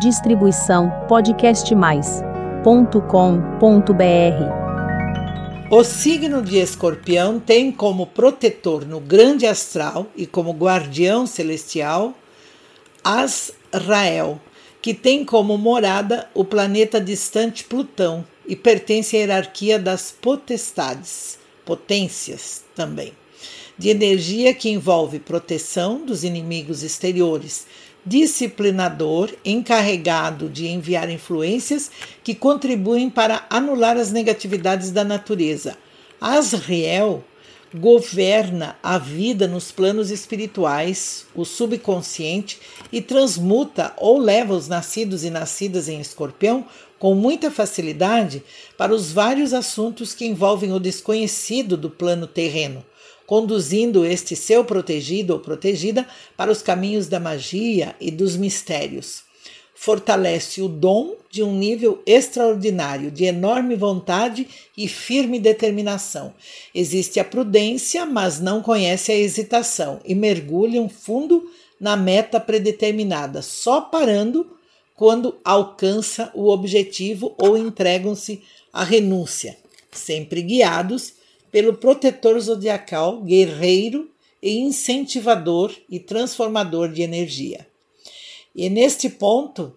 Distribuição podcastmais.com.br. O signo de Escorpião tem como protetor no grande astral e como guardião celestial Azrael, que tem como morada o planeta distante Plutão e pertence à hierarquia das potestades, potências também, de energia que envolve proteção dos inimigos exteriores, disciplinador encarregado de enviar influências que contribuem para anular as negatividades da natureza. Asriel governa a vida nos planos espirituais, o subconsciente, e transmuta ou leva os nascidos e nascidas em escorpião com muita facilidade para os vários assuntos que envolvem o desconhecido do plano terreno conduzindo este seu protegido ou protegida para os caminhos da magia e dos mistérios. Fortalece o dom de um nível extraordinário, de enorme vontade e firme determinação. Existe a prudência, mas não conhece a hesitação e mergulham fundo na meta predeterminada, só parando quando alcança o objetivo ou entregam-se à renúncia, sempre guiados pelo protetor zodiacal, guerreiro e incentivador e transformador de energia. E é neste ponto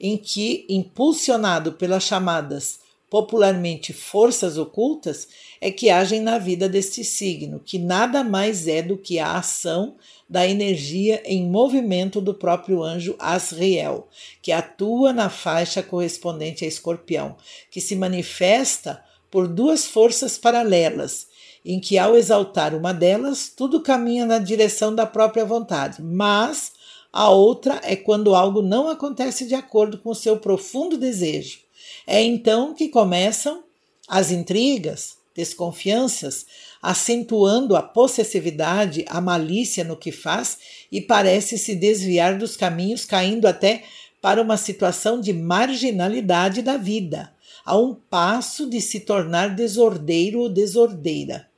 em que, impulsionado pelas chamadas popularmente forças ocultas, é que agem na vida deste signo, que nada mais é do que a ação da energia em movimento do próprio anjo Asriel, que atua na faixa correspondente a Escorpião, que se manifesta por duas forças paralelas, em que, ao exaltar uma delas, tudo caminha na direção da própria vontade, mas a outra é quando algo não acontece de acordo com o seu profundo desejo. É então que começam as intrigas, desconfianças, acentuando a possessividade, a malícia no que faz e parece se desviar dos caminhos, caindo até para uma situação de marginalidade da vida a um passo de se tornar desordeiro ou desordeira.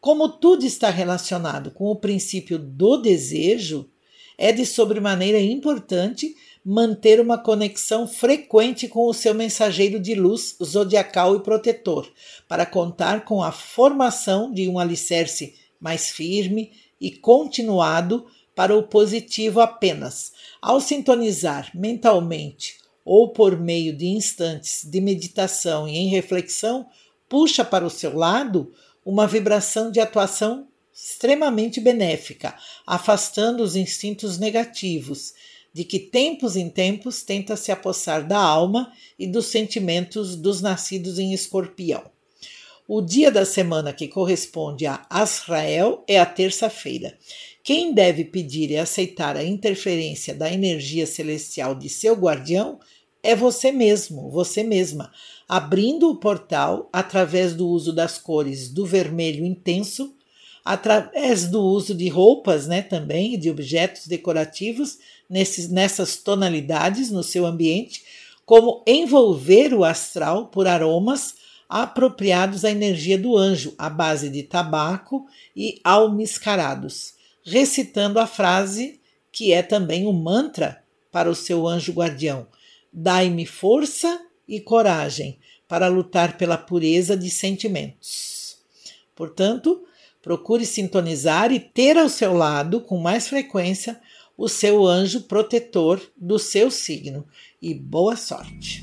Como tudo está relacionado com o princípio do desejo, é de sobremaneira importante manter uma conexão frequente com o seu mensageiro de luz zodiacal e protetor, para contar com a formação de um alicerce mais firme e continuado para o positivo apenas. Ao sintonizar mentalmente ou por meio de instantes de meditação e em reflexão, puxa para o seu lado uma vibração de atuação extremamente benéfica, afastando os instintos negativos, de que tempos em tempos tenta se apossar da alma e dos sentimentos dos nascidos em escorpião. O dia da semana que corresponde a Asrael é a terça-feira. Quem deve pedir e aceitar a interferência da energia celestial de seu guardião é você mesmo, você mesma, abrindo o portal através do uso das cores do vermelho intenso, através do uso de roupas, né, também, de objetos decorativos nesses, nessas tonalidades no seu ambiente, como envolver o astral por aromas apropriados à energia do anjo, à base de tabaco e almiscarados, recitando a frase que é também um mantra para o seu anjo guardião Dai-me força e coragem para lutar pela pureza de sentimentos. Portanto, procure sintonizar e ter ao seu lado com mais frequência o seu anjo protetor do seu signo. E boa sorte!